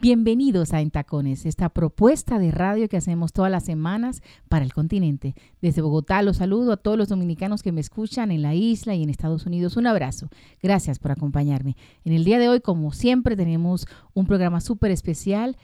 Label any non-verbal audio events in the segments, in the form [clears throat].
Bienvenidos a Entacones, esta propuesta de radio que hacemos todas las semanas para el continente. Desde Bogotá los saludo a todos los dominicanos que me escuchan en la isla y en Estados Unidos. Un abrazo. Gracias por acompañarme. En el día de hoy, como siempre, tenemos un programa súper especial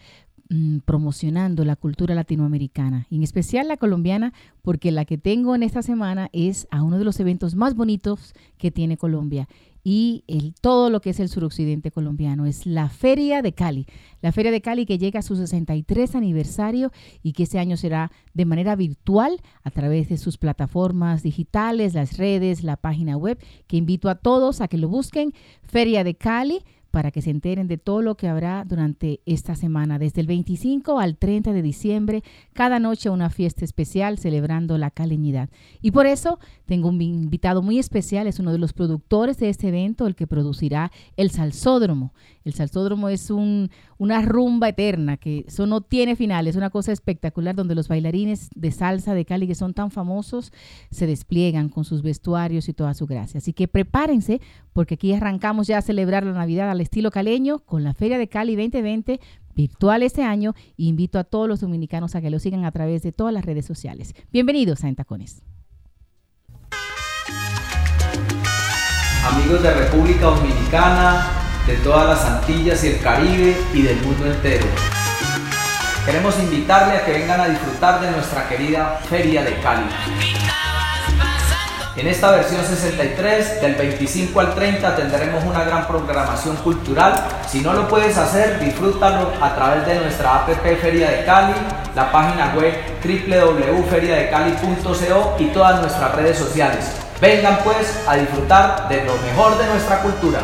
mm, promocionando la cultura latinoamericana, en especial la colombiana, porque la que tengo en esta semana es a uno de los eventos más bonitos que tiene Colombia y el, todo lo que es el suroccidente colombiano. Es la Feria de Cali. La Feria de Cali que llega a su 63 aniversario y que este año será de manera virtual a través de sus plataformas digitales, las redes, la página web, que invito a todos a que lo busquen. Feria de Cali para que se enteren de todo lo que habrá durante esta semana, desde el 25 al 30 de diciembre, cada noche una fiesta especial celebrando la caleñidad. Y por eso tengo un invitado muy especial, es uno de los productores de este evento, el que producirá el Salsódromo. El salsódromo es un, una rumba eterna que eso no tiene final, es una cosa espectacular donde los bailarines de salsa de Cali que son tan famosos se despliegan con sus vestuarios y toda su gracia. Así que prepárense porque aquí arrancamos ya a celebrar la Navidad al estilo caleño con la Feria de Cali 2020 virtual este año e invito a todos los dominicanos a que lo sigan a través de todas las redes sociales. Bienvenidos a Entacones. Amigos de República Dominicana, de todas las Antillas y el Caribe y del mundo entero. Queremos invitarle a que vengan a disfrutar de nuestra querida Feria de Cali. En esta versión 63, del 25 al 30, tendremos una gran programación cultural. Si no lo puedes hacer, disfrútalo a través de nuestra app Feria de Cali, la página web www.feriadecali.co y todas nuestras redes sociales. Vengan pues a disfrutar de lo mejor de nuestra cultura.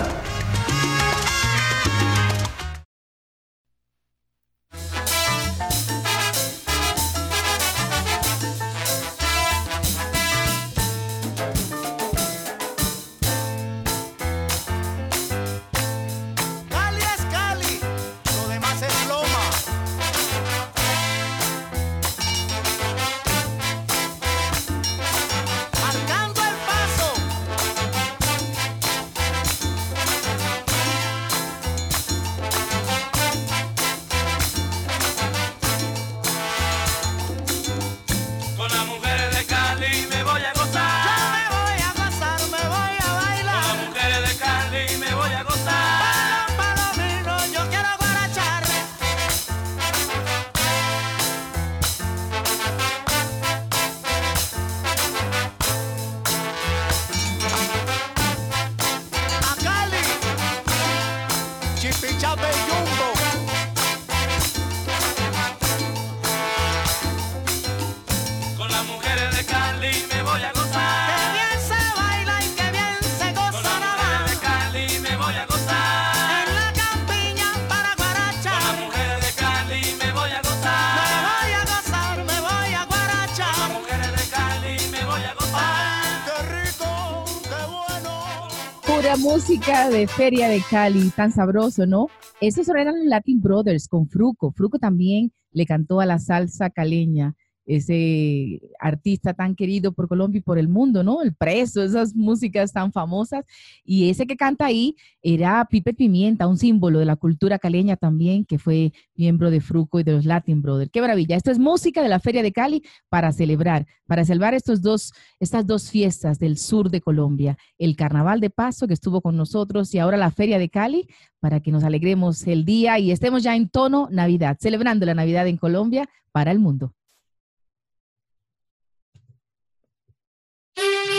Música de Feria de Cali, tan sabroso, ¿no? Esos eran los Latin Brothers con Fruco. Fruco también le cantó a la salsa caleña ese artista tan querido por Colombia y por el mundo, ¿no? El preso, esas músicas tan famosas. Y ese que canta ahí era Pipe Pimienta, un símbolo de la cultura caleña también, que fue miembro de Fruco y de los Latin Brothers. ¡Qué maravilla! Esto es música de la Feria de Cali para celebrar, para celebrar estos dos, estas dos fiestas del sur de Colombia. El Carnaval de Paso, que estuvo con nosotros, y ahora la Feria de Cali, para que nos alegremos el día y estemos ya en tono Navidad, celebrando la Navidad en Colombia para el mundo. Thank [laughs] you.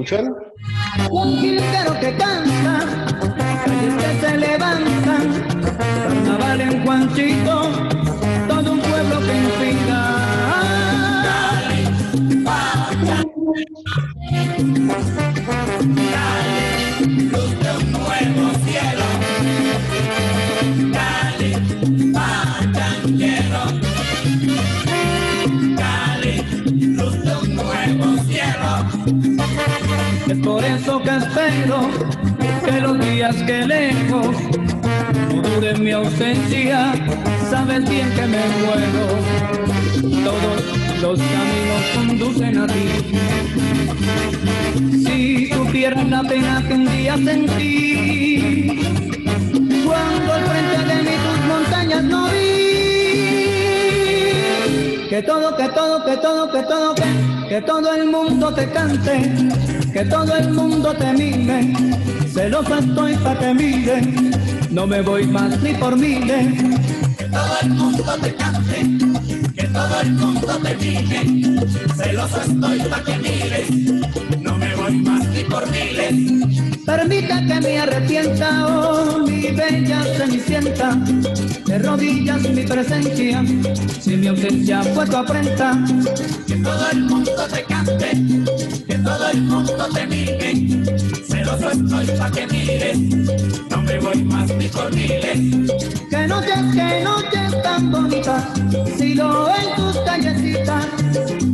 escuchar espero que los días que lejos no duren mi ausencia, sabes bien que me muero. Todos los caminos conducen a ti. Si supieras la pena que un día sentí, cuando al frente de mí tus montañas no vi. Que todo, que todo, que todo, que todo, que, que todo el mundo te cante, que todo el mundo te mire. Celoso estoy pa' que mire, no me voy más ni por miles. Que todo el mundo te cante, que todo el mundo te mire. Celoso estoy pa' que mires, no me voy más ni por miles. Permita que me arrepienta, oh mi bella cenicienta, de rodillas mi presencia, si mi ausencia fue tu. Que todo el mundo te cante, todo el mundo te mire. Celoso estoy pa' que mires, no me voy más ni por miles. Que noches, que noches tan bonitas, si lo en tus callecitas,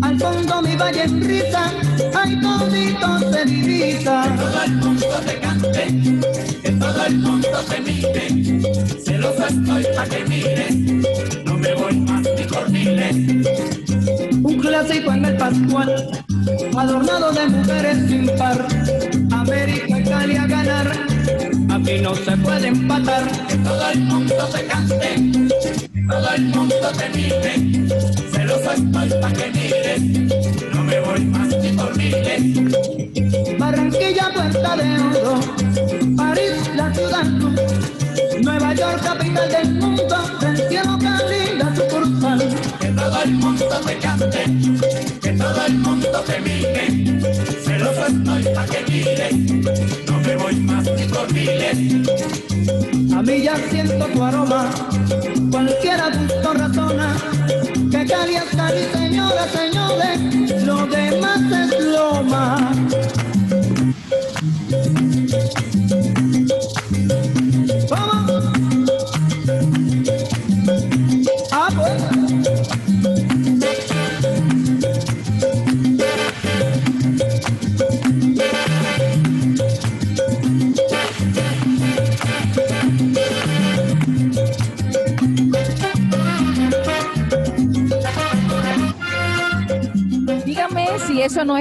al fondo mi valle en risa, hay toditos se divisa. Que todo el mundo te cante, que todo el mundo te mire. Celoso estoy pa' que mires, no me voy más ni por miles. Un clásico en el Pascual, adornado de mujeres sin par. América y Cali a ganar, aquí no se puede empatar. Todo el mundo te cante, todo el mundo te mire. Celoso estoy pa' que mires, no me voy más ni por miles. Barranquilla, Puerta de Oro, París, la ciudad Nueva York, capital del mundo, todo el mundo te cante, que todo el mundo te mire. Celoso estoy pa' que mires, no me voy más ni por miles. A mí ya siento tu aroma, cualquiera gusto razona, que Cali es Cali,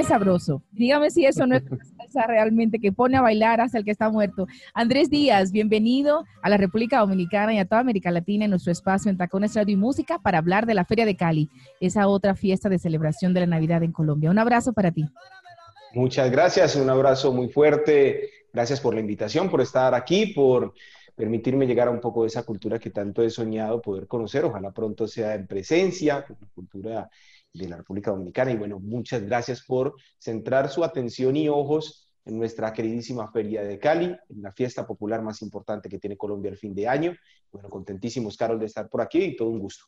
sabroso. Dígame si eso no es una [laughs] salsa realmente que pone a bailar hasta el que está muerto. Andrés Díaz, bienvenido a la República Dominicana y a toda América Latina en nuestro espacio en Tacones Radio y Música para hablar de la Feria de Cali, esa otra fiesta de celebración de la Navidad en Colombia. Un abrazo para ti. Muchas gracias, un abrazo muy fuerte. Gracias por la invitación, por estar aquí, por permitirme llegar a un poco de esa cultura que tanto he soñado poder conocer. Ojalá pronto sea en presencia, con la cultura de la República Dominicana. Y bueno, muchas gracias por centrar su atención y ojos en nuestra queridísima Feria de Cali, en la fiesta popular más importante que tiene Colombia el fin de año. Bueno, contentísimos, Carol, de estar por aquí y todo un gusto.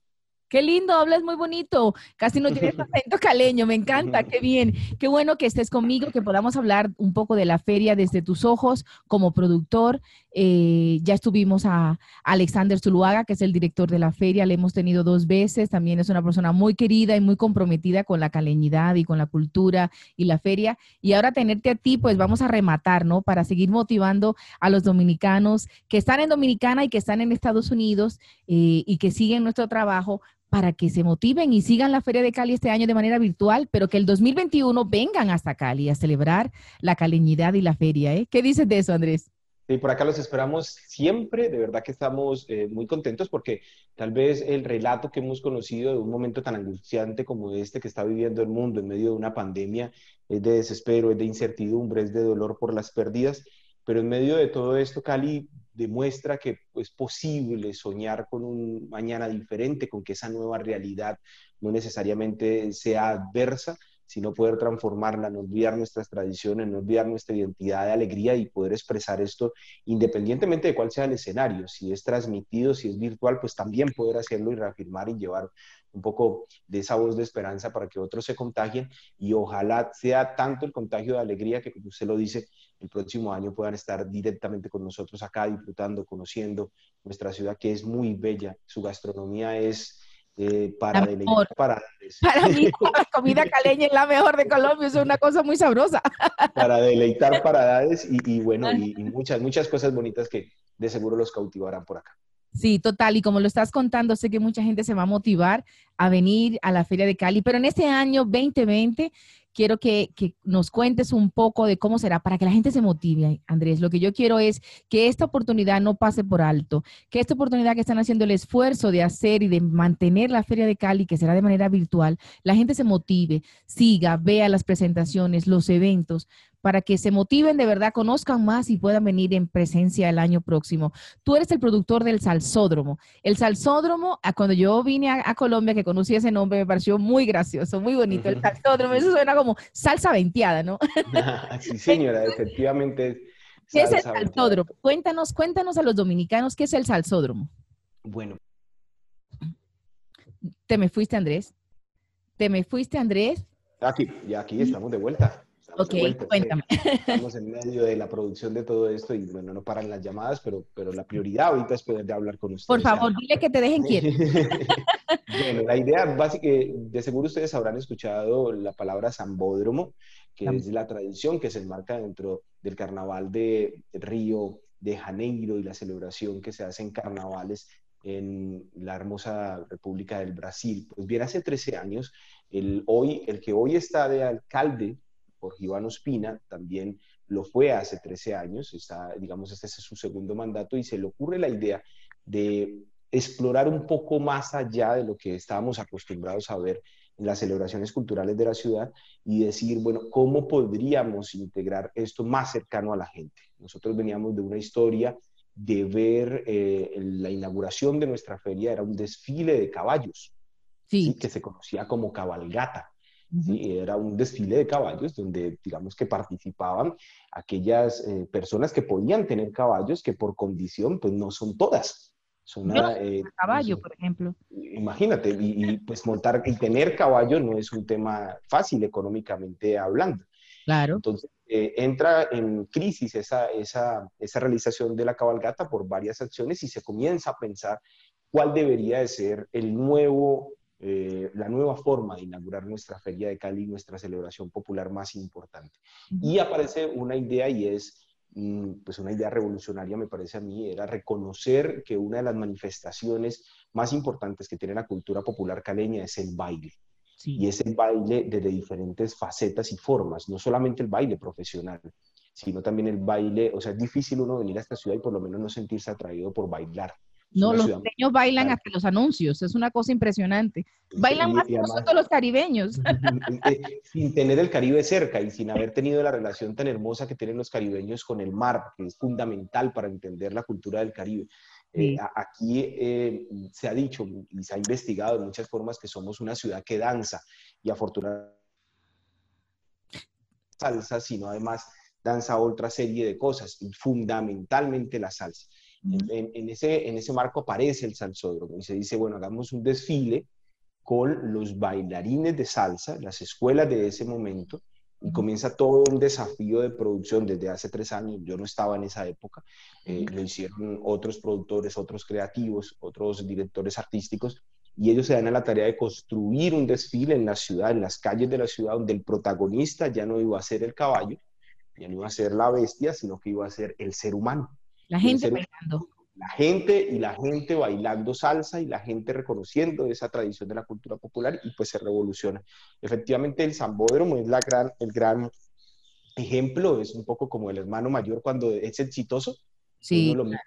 Qué lindo, hablas muy bonito. Casi no tienes [laughs] acento caleño, me encanta, qué bien. Qué bueno que estés conmigo, que podamos hablar un poco de la feria desde tus ojos como productor. Eh, ya estuvimos a Alexander Zuluaga, que es el director de la feria, le hemos tenido dos veces. También es una persona muy querida y muy comprometida con la caleñidad y con la cultura y la feria. Y ahora tenerte a ti, pues vamos a rematar, ¿no? Para seguir motivando a los dominicanos que están en Dominicana y que están en Estados Unidos eh, y que siguen nuestro trabajo para que se motiven y sigan la Feria de Cali este año de manera virtual, pero que el 2021 vengan hasta Cali a celebrar la caleñidad y la feria. ¿eh? ¿Qué dices de eso, Andrés? Y por acá los esperamos siempre, de verdad que estamos eh, muy contentos porque tal vez el relato que hemos conocido de un momento tan angustiante como este que está viviendo el mundo en medio de una pandemia es de desespero, es de incertidumbre, es de dolor por las pérdidas, pero en medio de todo esto Cali demuestra que es posible soñar con un mañana diferente, con que esa nueva realidad no necesariamente sea adversa, sino poder transformarla, no olvidar nuestras tradiciones, no olvidar nuestra identidad de alegría y poder expresar esto independientemente de cuál sea el escenario, si es transmitido, si es virtual, pues también poder hacerlo y reafirmar y llevar un poco de esa voz de esperanza para que otros se contagien y ojalá sea tanto el contagio de alegría que, como usted lo dice, el próximo año puedan estar directamente con nosotros acá disfrutando, conociendo nuestra ciudad que es muy bella, su gastronomía es eh, para deleitar paradades. [laughs] Para mí [laughs] la comida caleña es la mejor de Colombia, es una cosa muy sabrosa. [laughs] Para deleitar paradades y, y bueno, y, y, muchas, muchas cosas bonitas que de seguro los cautivarán por acá. Sí, total. Y como lo estás contando, sé que mucha gente se va a motivar a venir a la Feria de Cali, pero en este año 2020 quiero que, nos cuentes un poco de cómo será para que la gente se motive, Andrés. Lo que yo quiero es que esta oportunidad no pase por alto, que esta oportunidad que están haciendo el esfuerzo de hacer y de mantener la Feria de Cali, que será de manera virtual, la gente se motive, siga, vea las presentaciones, los eventos, para que se motiven de verdad, conozcan más y puedan venir en presencia el año próximo. Tú eres el productor del Salsódromo. El Salsódromo, cuando yo vine a, a Colombia, que conocí ese nombre, me pareció muy gracioso, muy bonito. El Salsódromo, eso suena como salsa venteada, ¿no? [laughs] sí, señora, efectivamente. ¿Qué es el salsódromo? Cuéntanos, cuéntanos a los dominicanos qué es el salsódromo. Bueno. ¿Te me fuiste, Andrés? ¿Te me fuiste, Andrés? Aquí, ya aquí estamos de vuelta. Ok, vuelta, cuéntame. Estamos en medio de la producción de todo esto y bueno, no paran las llamadas, pero, pero la prioridad ahorita es poder hablar con ustedes. Por favor, dile que te dejen quieto. [laughs] bueno, la idea básica, de seguro ustedes habrán escuchado la palabra zambódromo, que es la tradición que se enmarca dentro del carnaval de Río de Janeiro y la celebración que se hace en carnavales en la hermosa República del Brasil. Pues bien, hace 13 años, el, hoy, el que hoy está de alcalde, Jorge Iván Ospina, también lo fue hace 13 años, está, digamos, este es su segundo mandato y se le ocurre la idea de explorar un poco más allá de lo que estábamos acostumbrados a ver en las celebraciones culturales de la ciudad y decir, bueno, ¿cómo podríamos integrar esto más cercano a la gente? Nosotros veníamos de una historia de ver eh, la inauguración de nuestra feria, era un desfile de caballos, Sí. ¿sí? que se conocía como cabalgata. ¿Sí? Era un desfile de caballos donde, digamos que participaban aquellas eh, personas que podían tener caballos que por condición, pues no son todas. Son, Yo no eh, A caballo, son- por ejemplo. imagínate, y, y, pues montar y tener caballo no es un tema fácil económicamente hablando. Claro. Entonces, eh, entra en crisis esa, esa, esa realización de la cabalgata por varias acciones y se comienza a pensar cuál debería de ser el nuevo, eh, la nueva forma de inaugurar nuestra Feria de Cali, nuestra celebración popular más importante. Y aparece una idea y es, mm, pues una idea revolucionaria me parece a mí, era reconocer que una de las manifestaciones más importantes que tiene la cultura popular caleña es el baile. Sí. Y es el baile desde diferentes facetas y formas, no solamente el baile profesional, sino también el baile, o sea, es difícil uno venir a esta ciudad y por lo menos no sentirse atraído por bailar. No, los ciudad- niños bailan Claro. hasta los anuncios, es una cosa impresionante. Bailan y- más y que además- nosotros los caribeños. [laughs] eh, sin tener el Caribe cerca y sin haber tenido la relación tan hermosa que tienen los caribeños con el mar, que es fundamental para entender la cultura del Caribe. Eh, Sí. aquí eh, se ha dicho y se ha investigado de muchas formas que somos una ciudad que danza y afortunadamente salsa, sino además danza otra serie de cosas, y fundamentalmente la salsa. En, en- en ese, en ese marco aparece el salsódromo y se dice, bueno, hagamos un desfile con los bailarines de salsa, las escuelas de ese momento, y comienza todo un desafío de producción desde hace tres años. Yo no estaba en esa época, eh, lo hicieron otros productores, otros creativos, otros directores artísticos, y ellos se dan a la tarea de construir un desfile en la ciudad, en las calles de la ciudad, donde el protagonista ya no iba a ser el caballo, ya no iba a ser la bestia, sino que iba a ser el ser humano La gente bailando. la gente y la gente bailando salsa y la gente reconociendo esa tradición de la cultura popular y pues se revoluciona. Efectivamente el Zambódromo es la gran, el gran ejemplo, es un poco como el hermano mayor cuando es exitoso, Sí, uno lo mira,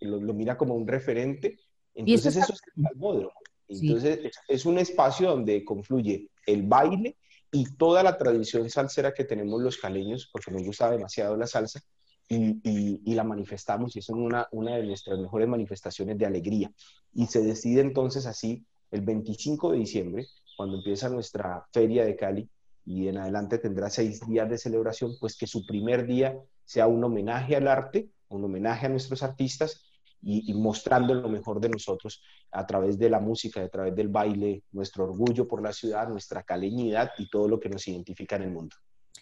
lo, lo mira como un referente, Y eso entonces eso es el. Entonces es, es un espacio donde confluye el baile y toda la tradición salsera que tenemos los caleños, porque nos gusta demasiado la salsa, y, la manifestamos y es una, una de nuestras mejores manifestaciones de alegría. Y se decide entonces así, el 25 de diciembre, cuando empieza nuestra feria de Cali y en adelante tendrá seis días de celebración, pues que su primer día sea un homenaje al arte, un homenaje a nuestros artistas y, y, mostrando lo mejor de nosotros a través de la música, a través del baile, nuestro orgullo por la ciudad, nuestra caleñidad y todo lo que nos identifica en el mundo.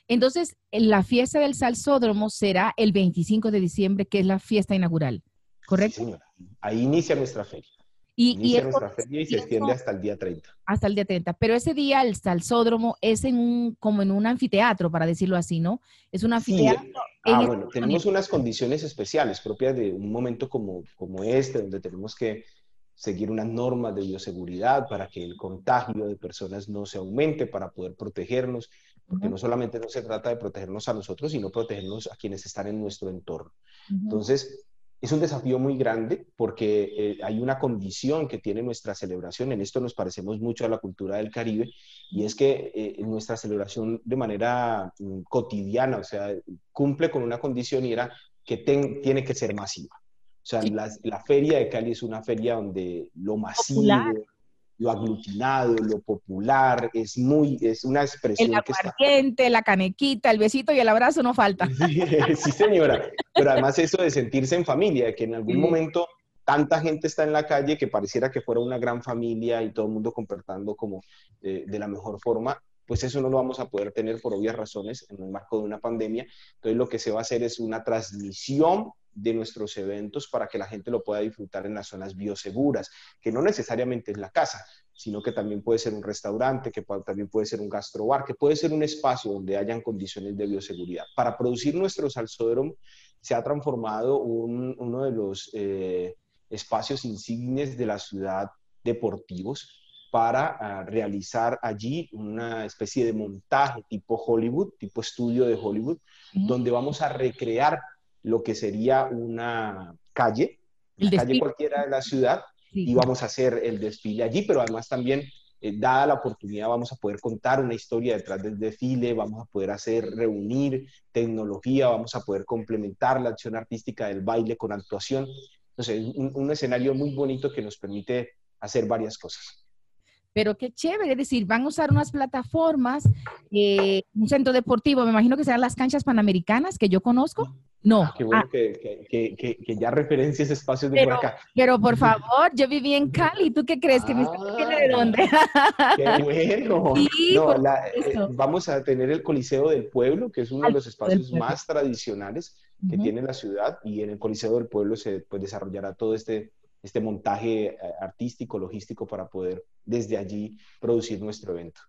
Entonces, la fiesta del Salsódromo será el 25 de diciembre, que es la fiesta inaugural, ¿correcto? Sí, señora. Ahí inicia nuestra feria. Y, inicia y nuestra feria y se extiende hasta el día 30. Hasta el día 30. Pero ese día el Salsódromo es en un, como en un anfiteatro, para decirlo así, ¿no? Es un anfiteatro. Sí. en Ah, el- bueno, tenemos unas condiciones especiales propias de un momento como, como este, donde tenemos que seguir unas normas de bioseguridad para que el contagio de personas no se aumente, para poder protegernos, porque no solamente no se trata de protegernos a nosotros, sino protegernos a quienes están en nuestro entorno. Entonces, es un desafío muy grande porque eh, hay una condición que tiene nuestra celebración, en esto nos parecemos mucho a la cultura del Caribe, y es que eh, nuestra celebración de manera mm, cotidiana, o sea, cumple con una condición y era que ten- tiene que ser masiva. O sea, Sí. la, la feria de Cali es una feria donde lo masivo, Popular. Lo aglutinado, lo popular, es muy, es una El expresión que está aguardiente, la canequita, el besito y el abrazo no falta. [laughs] Sí, sí, señora. Pero además eso de sentirse en familia, que en algún momento tanta gente está en la calle que pareciera que fuera una gran familia y todo el mundo comportando como eh, de la mejor forma, pues eso no lo vamos a poder tener por obvias razones en el marco de una pandemia. Entonces lo que se va a hacer es una transmisión de nuestros eventos para que la gente lo pueda disfrutar en las zonas bioseguras, que no necesariamente es la casa, sino que también puede ser un restaurante, que también puede ser un gastrobar, que puede ser un espacio donde hayan condiciones de bioseguridad. Para producir nuestro salsódromo se ha transformado un- uno de los eh, espacios insignes de la ciudad deportivos para ah, realizar allí una especie de montaje tipo Hollywood, tipo estudio de Hollywood, donde vamos a recrear lo que sería una calle, El una calle desfile. cualquiera de la ciudad, Sí. y vamos a hacer el desfile allí, pero además también, eh, dada la oportunidad, vamos a poder contar una historia detrás del desfile, vamos a poder hacer, reunir tecnología, vamos a poder complementar la acción artística del baile con actuación. Entonces, un, un escenario muy bonito que nos permite hacer varias cosas. Pero qué chévere, es decir, van a usar unas plataformas, eh, un centro deportivo, me imagino que serán las canchas panamericanas que yo conozco. No, Qué bueno Ah, que, que- que- que- ya referencias espacios de Pero- por acá. pero por favor, yo viví en Cali, ¿tú qué crees? ¿Que Ah. viene de dónde? ¡Qué bueno! [laughs] Sí, No, la- eh, vamos a tener el Coliseo del Pueblo, que es uno de los espacios más tradicionales que tiene la ciudad y en el Coliseo del Pueblo se pues, desarrollará todo este, este montaje eh, artístico, logístico para poder desde allí producir nuestro evento.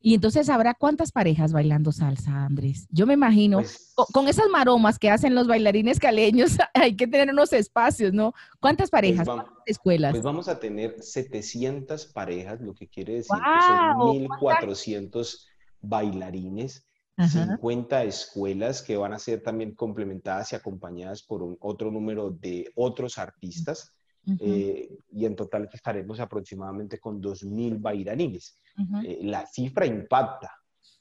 Y entonces habrá cuántas parejas bailando salsa, Andrés. Yo me imagino, Pues, con, con esas maromas que hacen los bailarines caleños, [laughs] hay que tener unos espacios, ¿no? ¿Cuántas parejas? vam- ¿Cuántas escuelas? pues vamos a tener 700 parejas, lo que quiere decir ¡Guau! que son 1.400 bailarines, Ajá. 50 escuelas que van a ser también complementadas y acompañadas por un- otro número de otros artistas. Ujú, eh, y en total estaremos aproximadamente con 2.000 bailarines. ujú. Eh, la cifra impacta,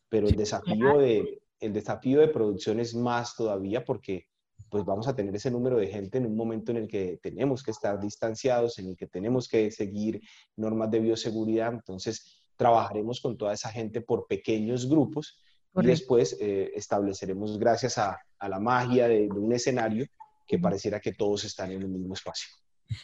pero el desafío, de, el desafío de producción es más todavía porque pues vamos a tener ese número de gente en un momento en el que tenemos que estar distanciados, en el que tenemos que seguir normas de bioseguridad, entonces trabajaremos con toda esa gente por pequeños grupos y Correcto. después eh, estableceremos, gracias a, a la magia de, de un escenario, que pareciera que todos están en el mismo espacio.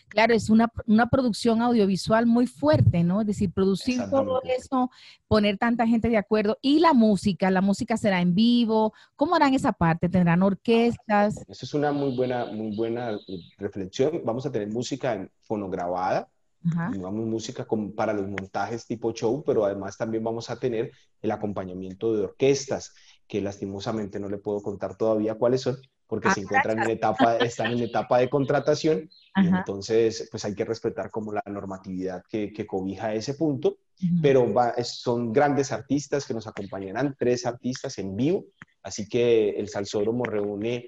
Claro, es una, una producción audiovisual muy fuerte, ¿no? Es decir, producir todo eso, poner tanta gente de acuerdo. Y la música, la música será en vivo. ¿Cómo harán esa parte? ¿Tendrán orquestas? Eso es una muy buena, muy buena eh, reflexión. Vamos a tener música fonograbada, Ajá. digamos música con- para los montajes tipo show, pero además también vamos a tener el acompañamiento de orquestas, que lastimosamente no le puedo contar todavía cuáles son, porque Ah, se encuentran en etapa, [laughs] están en etapa de contratación y entonces pues hay que respetar como la normatividad que, que cobija ese punto, pero va- son grandes artistas que nos acompañarán, tres artistas en vivo, así que el Salsódromo reúne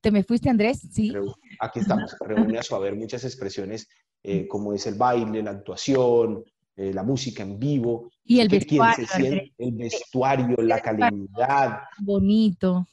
¿Te me fuiste, Andrés? Sí. Aquí estamos, reúne a su haber muchas expresiones eh, como es el baile, la actuación, eh, la música en vivo, Y el vestuario, siente, el vestuario, la calenidad, bonito.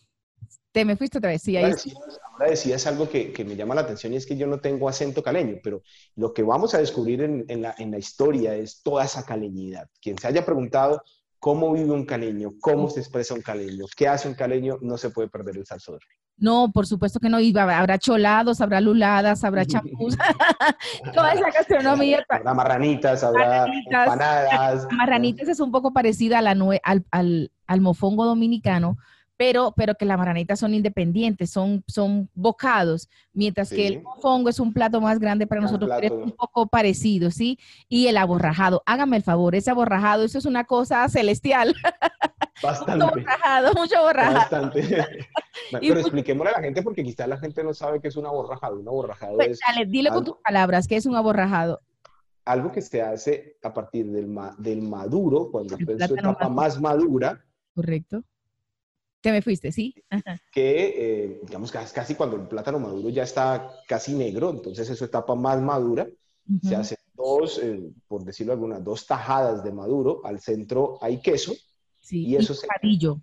Te me fuiste otra vez, sí, ahí Ahora decías, ahora decías algo que, que me llama la atención y es que yo no tengo acento caleño, pero lo que vamos a descubrir en, en la, en la historia es toda esa caleñidad. Quien se haya preguntado cómo vive un caleño, cómo se expresa un caleño, qué hace un caleño, no se puede perder el salsodro. No, por supuesto que no. Y habrá cholados, habrá luladas, habrá [laughs] champús. [laughs] Toda esa gastronomía. Habrá marranitas, habrá Marranitas. empanadas. Marranitas es un poco parecida a la al, al, al mofongo dominicano, pero, pero que las marranitas son independientes, son, son bocados, mientras que el mofongo es un plato más grande para nosotros, pero es un poco parecido, ¿sí? Y el aborrajado, hágame el favor, ese aborrajado, eso es una cosa celestial. [laughs] mucho Bastante. borrajado, mucho borrajado. Bastante. Pero mu- expliquémosle a la gente porque quizás la gente no sabe qué es un aborrajado. Un aborrajado Pues, es dale, dile con tus palabras, que es un aborrajado? algo que se hace a partir del, ma- del maduro, cuando El está en etapa maduro. más madura, Correcto. Te me fuiste, ¿sí? que eh, digamos casi cuando el plátano maduro ya está casi negro, entonces es su etapa más madura, se Ujú. hacen dos, eh, por decirlo algunas, dos tajadas de maduro, al centro hay queso, Sí, y eso se- bocadillo.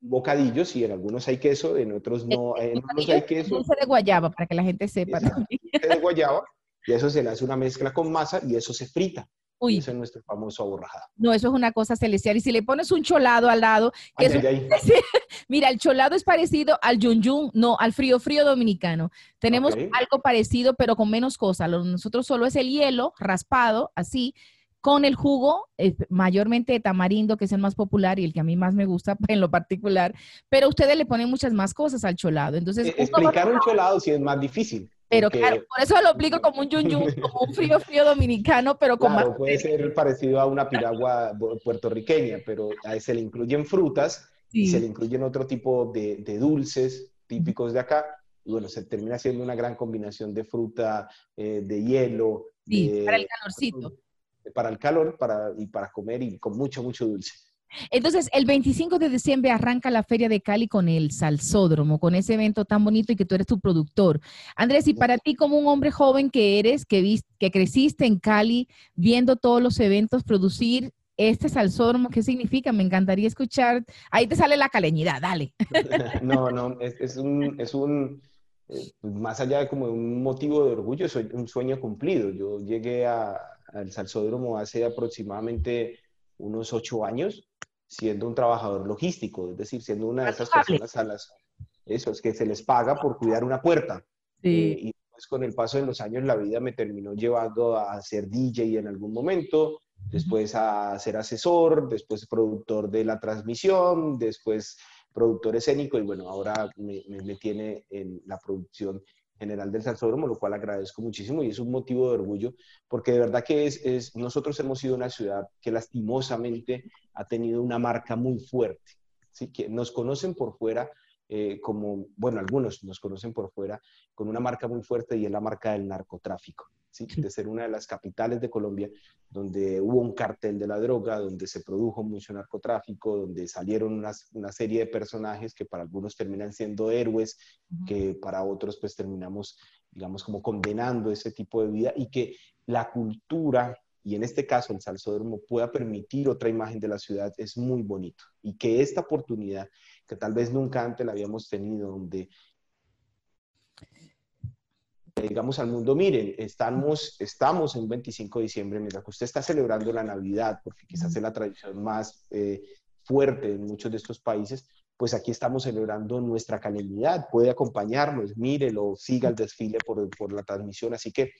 bocadillos, y en algunos hay queso, en otros no, en unos Bocadillo hay es queso dulce de guayaba, para que la gente sepa. También. de guayaba, y eso se le hace una mezcla con masa y eso se frita. Uy, Ese es nuestro famoso aborrajado. no, eso es una cosa celestial. Y si le pones un cholado al lado, que Ay, ay, [laughs] mira, el cholado es parecido al yun yun, no, al frío frío dominicano. Tenemos algo parecido, pero con menos cosas. Nosotros solo es el hielo raspado, así, con el jugo, eh, mayormente de tamarindo, que es el más popular y el que a mí más me gusta [laughs] en lo particular. Pero ustedes le ponen muchas más cosas al cholado. Entonces, Eh, un Explicar un cholado sí es más difícil. Pero porque, claro, por eso lo aplico como un yun yun, como un frío frío dominicano, pero con claro, más. puede ser parecido a una piragua puertorriqueña, pero ahí se le incluyen frutas y se le incluyen otro tipo de, de dulces típicos de acá. Y bueno, se termina siendo una gran combinación de fruta, eh, de hielo, Sí, de- para el calorcito. para el calor para, y para comer y con mucho, mucho dulce. Entonces, el 25 de diciembre arranca la Feria de Cali con el Salsódromo, con ese evento tan bonito y que tú eres tu productor. Andrés, y para ti como un hombre joven que eres, que, vis- que creciste en Cali, viendo todos los eventos, producir este Salsódromo, ¿qué significa? Me encantaría escuchar. Ahí te sale la caleñidad, dale. [laughs] No, no, es, un, es un eh, más allá de como un motivo de orgullo, es un sueño cumplido. Yo llegué al Salsódromo hace aproximadamente unos ocho años, siendo un trabajador logístico, es decir, siendo una de esas personas a las, esos que se les paga por cuidar una puerta. Eh, y pues con el paso de los años la vida me terminó llevando a ser DJ en algún momento, después a ser asesor, después productor de la transmisión, después productor escénico y bueno, ahora me, me, me tiene en la producción general del Salsódromo, lo cual agradezco muchísimo y es un motivo de orgullo porque de verdad que es, nosotros hemos sido una ciudad que lastimosamente ha tenido una marca muy fuerte, ¿sí? que nos conocen por fuera eh, como, bueno, algunos nos conocen por fuera con una marca muy fuerte y es la marca del narcotráfico, ¿sí? de ser una de las capitales de Colombia donde hubo un cartel de la droga, donde se produjo mucho narcotráfico, donde salieron una, una serie de personajes que para algunos terminan siendo héroes, que para otros pues terminamos, digamos, como condenando ese tipo de vida y que la cultura y en este caso el salsódromo pueda permitir otra imagen de la ciudad es muy bonito. Y que esta oportunidad que tal vez nunca antes la habíamos tenido donde digamos al mundo, miren, estamos, estamos en 25 de diciembre, mientras que usted está celebrando la Navidad, porque quizás es la tradición más eh, fuerte en muchos de estos países, pues aquí estamos celebrando nuestra calenidad, puede acompañarnos, mírelo, siga el desfile por, por la transmisión, así que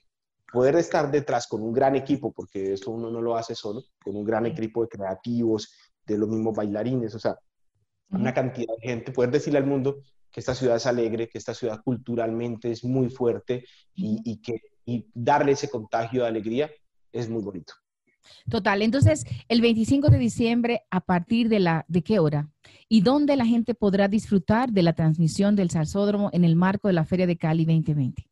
poder estar detrás con un gran equipo, porque eso uno no lo hace solo, con un gran equipo de creativos, de los mismos bailarines, o sea, una cantidad de gente, poder decirle al mundo que esta ciudad es alegre, que esta ciudad culturalmente es muy fuerte y, y que y darle ese contagio de alegría es muy bonito. Total, entonces el 25 de diciembre, ¿a partir de la de qué hora? ¿Y dónde la gente podrá disfrutar de la transmisión del Salsódromo en el marco de la Feria de Cali 2020?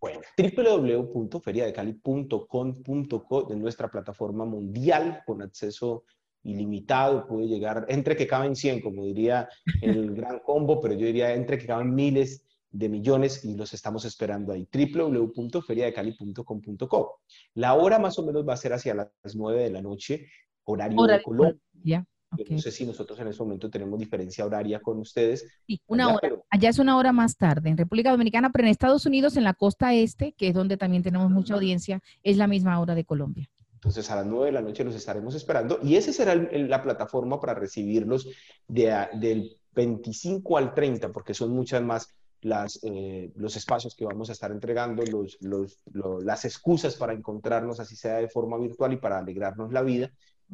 Bueno, www.feriadecali.com.co de nuestra plataforma mundial con acceso ilimitado, puede llegar entre que caben 100, como diría el [laughs] gran combo, pero yo diría entre que caben miles de millones y los estamos esperando ahí. www.feriadecali.com.co. La hora más o menos va a ser hacia las 9 de la noche, horario Hora de Colombia. Ya. Yo Ok. No sé si nosotros en este momento tenemos diferencia horaria con ustedes. Sí, una allá, hora. pero- Allá es una hora más tarde en República Dominicana, pero en Estados Unidos, en la costa este, que es donde también tenemos mucha audiencia, es la misma hora de Colombia. Entonces a las 9 de la noche los estaremos esperando y esa será el- la plataforma para recibirlos de a- del 25 al 30, porque son muchas más las, eh, los espacios que vamos a estar entregando, los, los- lo- las excusas para encontrarnos, así sea de forma virtual y para alegrarnos la vida.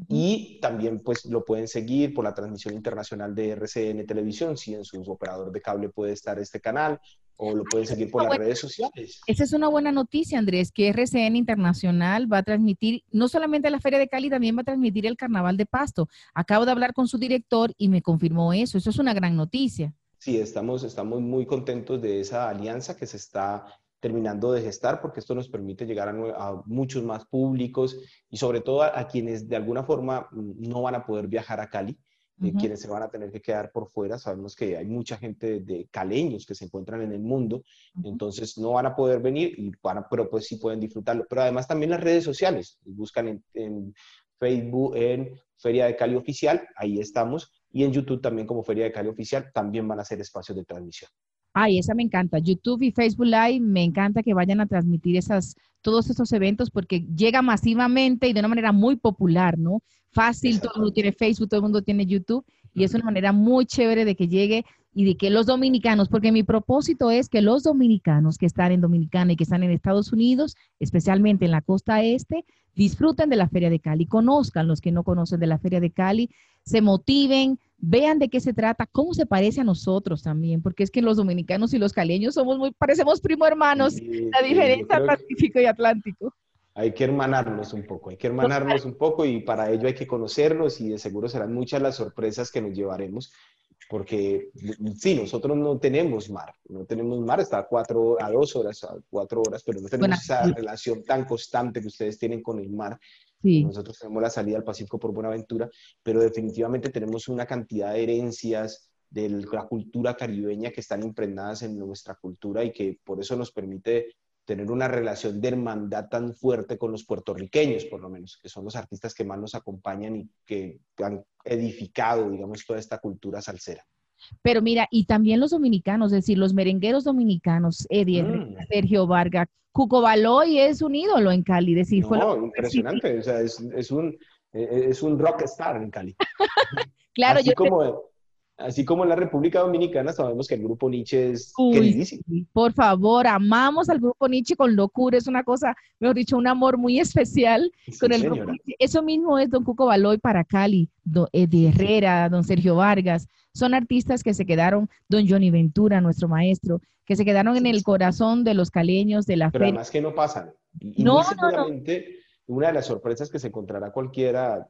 Y también pues lo pueden seguir por la transmisión internacional de RCN Televisión, si en su operador de cable puede estar este canal, o lo pueden seguir por las redes sociales. Esa es una buena noticia, Andrés, que RCN Internacional va a transmitir no solamente la Feria de Cali, también va a transmitir el Carnaval de Pasto. Acabo de hablar con su director y me confirmó eso. Eso es una gran noticia. Sí, estamos, estamos muy contentos de esa alianza que se está terminando de gestar porque esto nos permite llegar a, muchos más públicos y sobre todo a, a quienes de alguna forma mm, no van a poder viajar a Cali, eh, Ujú. quienes se van a tener que quedar por fuera. Sabemos que hay mucha gente de caleños que se encuentran en el mundo, Ujú. entonces no van a poder venir, y van a- pero pues sí pueden disfrutarlo. Pero además también las redes sociales, buscan en, en Facebook, en Feria de Cali Oficial, ahí estamos, y en YouTube también como Feria de Cali Oficial, también van a ser espacios de transmisión. Ay, esa me encanta. YouTube y Facebook Live, me encanta que vayan a transmitir esas, todos estos eventos porque llega masivamente y de una manera muy popular, ¿no? Fácil, todo el mundo tiene Facebook, todo el mundo tiene YouTube y es una manera muy chévere de que llegue y de que los dominicanos, porque mi propósito es que los dominicanos que están en Dominicana y que están en Estados Unidos, especialmente en la costa este, disfruten de la Feria de Cali, conozcan los que no conocen de la Feria de Cali, se motiven, vean de qué se trata, cómo se parece a nosotros también, porque es que los dominicanos y los caleños somos muy, parecemos primo hermanos, Y- la diferencia Pacífico y Atlántico. Hay que hermanarnos un poco, hay que hermanarnos un poco y para ello hay que conocernos y de seguro serán muchas las sorpresas que nos llevaremos, porque sí, nosotros no tenemos mar, no tenemos mar, está a cuatro, a dos horas, a cuatro horas, pero no tenemos Bueno, esa sí. relación tan constante que ustedes tienen con el mar. Nosotros tenemos la salida al Pacífico por Buenaventura, pero definitivamente tenemos una cantidad de herencias de la cultura caribeña que están impregnadas en nuestra cultura y que por eso nos permite tener una relación de hermandad tan fuerte con los puertorriqueños, por lo menos, que son los artistas que más nos acompañan y que han edificado, digamos, toda esta cultura salsera. Pero mira, y también los dominicanos, es decir, los merengueros dominicanos, Eddie, Mm. Sergio Vargas, Cuco Baloy es un ídolo en Cali, decir, fue No, impresionante, o sea, es, es un, eh, es un rockstar en Cali. [laughs] claro, así yo como, así como en la República Dominicana sabemos que el grupo Nietzsche es Uy, queridísimo. Por favor, amamos al grupo Nietzsche con locura, es una cosa, mejor dicho, un amor muy especial Sí, con el señora. grupo Nietzsche. Eso mismo es Don Cuco Baloy para Cali, do- Eddie Herrera, Don Sergio Vargas, son artistas que se quedaron, Don Johnny Ventura, nuestro maestro, que se quedaron en el corazón de los caleños de la Pero feria. además que no pasan. Y, No, muy no, no. seguramente una de las sorpresas que se encontrará cualquiera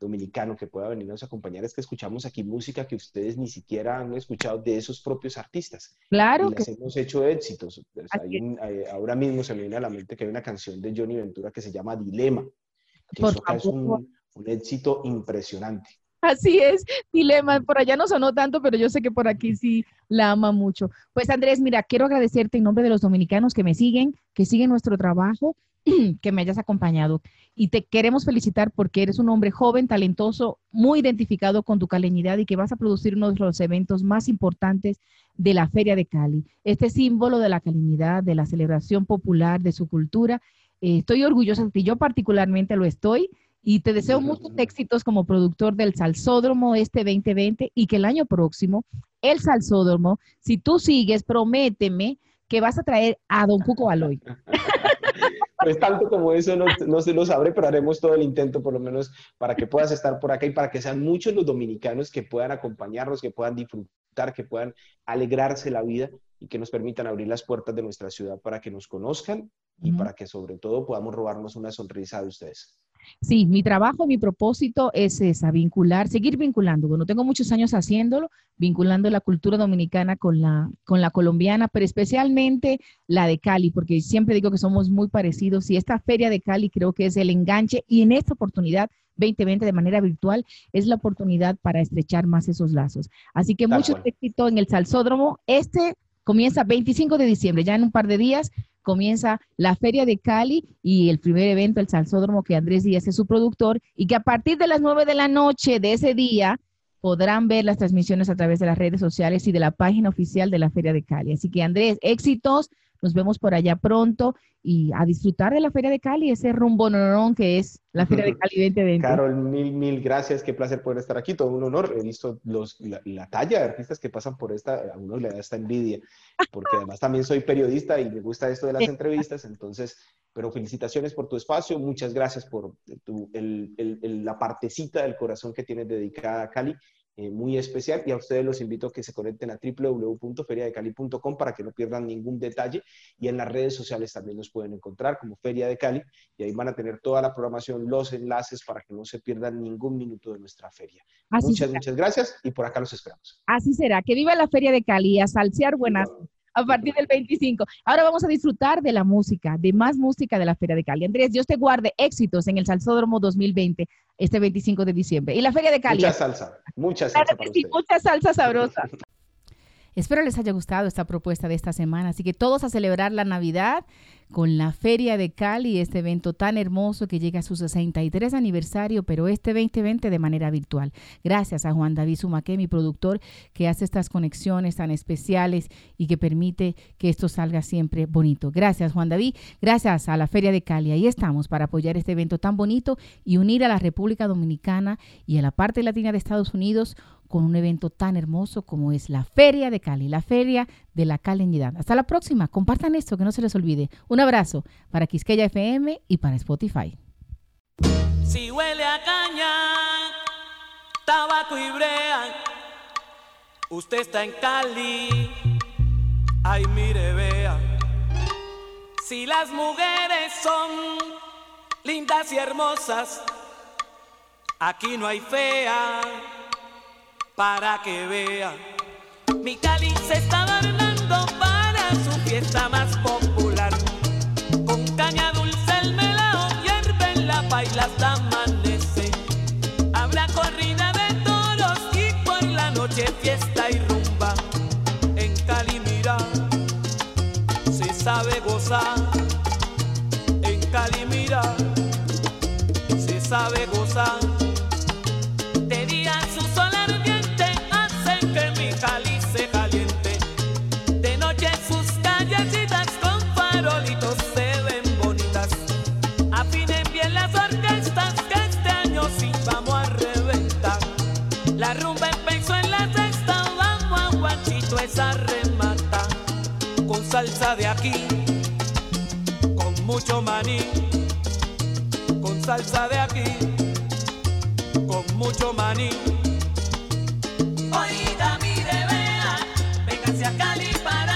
dominicano que pueda venirnos a acompañar es que escuchamos aquí música que ustedes ni siquiera han escuchado de esos propios artistas. Claro y que las hemos hecho éxitos. Pues, Así hay un- hay- ahora mismo se me viene a la mente que hay una canción de Johnny Ventura que se llama Dilema. Que Por eso acá es un éxito impresionante. Así es, Dilema, por allá no sonó tanto, pero yo sé que por aquí sí la ama mucho. Pues Andrés, mira, quiero agradecerte en nombre de los dominicanos que me siguen, que siguen nuestro trabajo, [clears throat] que me hayas acompañado. Y te queremos felicitar porque eres un hombre joven, talentoso, muy identificado con tu caleñidad y que vas a producir uno de los eventos más importantes de la Feria de Cali. Este símbolo de la calinidad, de la celebración popular, de su cultura. Eh, estoy orgullosa de ti, yo particularmente lo estoy. Y te deseo muchos éxitos como productor del Salsódromo este 2020 y que el año próximo, el Salsódromo, si tú sigues, prométeme que vas a traer a Don Cuco Baloy. [laughs] Pues tanto como eso no, no se lo sabré, pero haremos todo el intento por lo menos para que puedas estar por acá y para que sean muchos los dominicanos que puedan acompañarnos, que puedan disfrutar, que puedan alegrarse la vida y que nos permitan abrir las puertas de nuestra ciudad para que nos conozcan y para que sobre todo podamos robarnos una sonrisa de ustedes. Sí, mi trabajo, mi propósito es esa, vincular, seguir vinculando. Bueno, tengo muchos años haciéndolo, vinculando la cultura dominicana con la, con la colombiana, pero especialmente la de Cali, porque siempre digo que somos muy parecidos y esta feria de Cali creo que es el enganche y en esta oportunidad 2020 de manera virtual es la oportunidad para estrechar más esos lazos. Así que Tal mucho éxito en el Salsódromo. Este comienza 25 de diciembre, ya en un par de días, comienza la Feria de Cali y el primer evento, el Salsódromo, que Andrés Díaz es su productor, y que a partir de las 9 de la noche de ese día podrán ver las transmisiones a través de las redes sociales y de la página oficial de la Feria de Cali. Así que Andrés, éxitos, nos vemos por allá pronto y a disfrutar de la Feria de Cali, ese rumbo nonorón que es la Feria de [laughs] Cali 2020. Carol, mil, mil gracias, qué placer poder estar aquí, todo un honor. He visto los, la, la talla de artistas que pasan por esta, a uno le da esta envidia, porque además también soy periodista y me gusta esto de las entrevistas, entonces, pero felicitaciones por tu espacio, muchas gracias por tu, el, el, el, la partecita del corazón que tienes dedicada a Cali eh, muy especial y a ustedes los invito a que se conecten a www.feriadecali.com para que no pierdan ningún detalle y en las redes sociales también nos pueden encontrar como Feria de Cali y ahí van a tener toda la programación, los enlaces para que no se pierdan ningún minuto de nuestra feria. Así muchas, será. muchas gracias y por acá los esperamos. Así será, que viva la Feria de Cali, a salsear buenas a partir del 25. Ahora vamos a disfrutar de la música, de más música de la Feria de Cali. Andrés, Dios te guarde éxitos en el Salsódromo 2020 este 25 de diciembre. Y la Feria de Cali. Mucha salsa, mucha salsa. Claro sí, mucha salsa sabrosa. [laughs] Espero les haya gustado esta propuesta de esta semana. Así que todos a celebrar la Navidad con la Feria de Cali, este evento tan hermoso que llega a su 63 aniversario, pero este 2020 de manera virtual. Gracias a Juan David Sumaque, mi productor, que hace estas conexiones tan especiales y que permite que esto salga siempre bonito. Gracias, Juan David. Gracias a la Feria de Cali. Ahí estamos para apoyar este evento tan bonito y unir a la República Dominicana y a la parte latina de Estados Unidos con un evento tan hermoso como es la Feria de Cali, la Feria de la Caleñidad. Hasta la próxima. Compartan esto, que no se les olvide. Un abrazo para Quisqueya FM y para Spotify. Si huele a caña, tabaco y brea, usted está en Cali, ay mire, vea. Si las mujeres son lindas y hermosas, aquí no hay fea para que vea. Mi Cali se está adornando para su fiesta más popular. Con caña dulce el melao hierve en la paila hasta amanece. Habrá corrida de toros y por la noche fiesta y rumba. En Cali mira, se sabe gozar. En Cali mira, se sabe gozar. Esa remata. Con salsa de aquí, con mucho maní, con salsa de aquí con mucho maní. Oída, mire, vea, a Cali para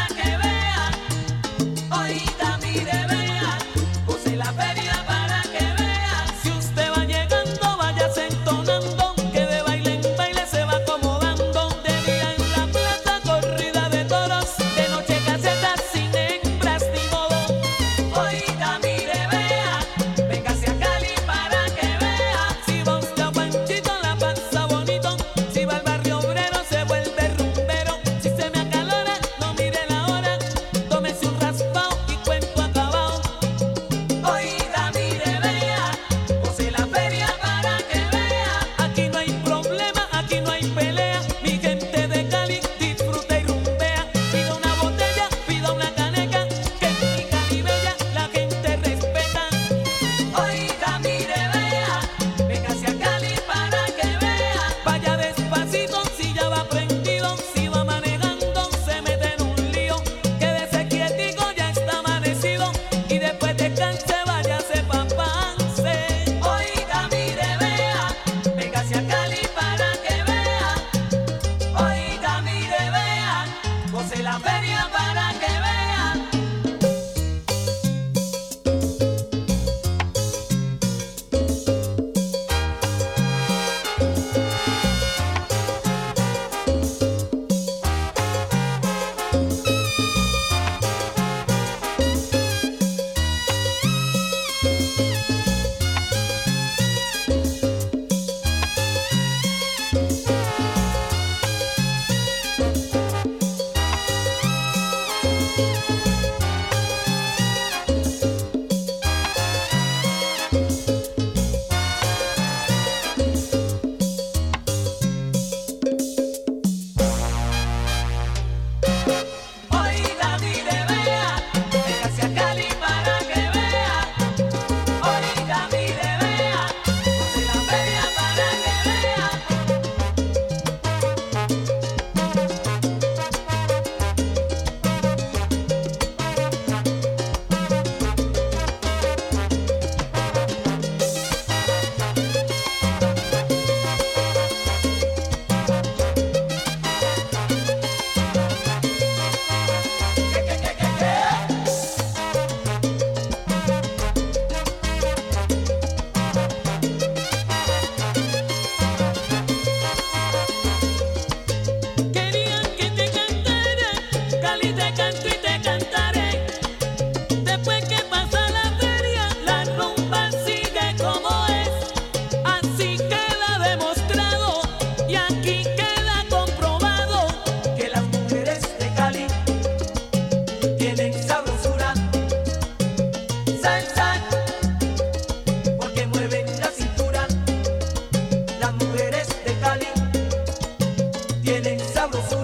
the zoo.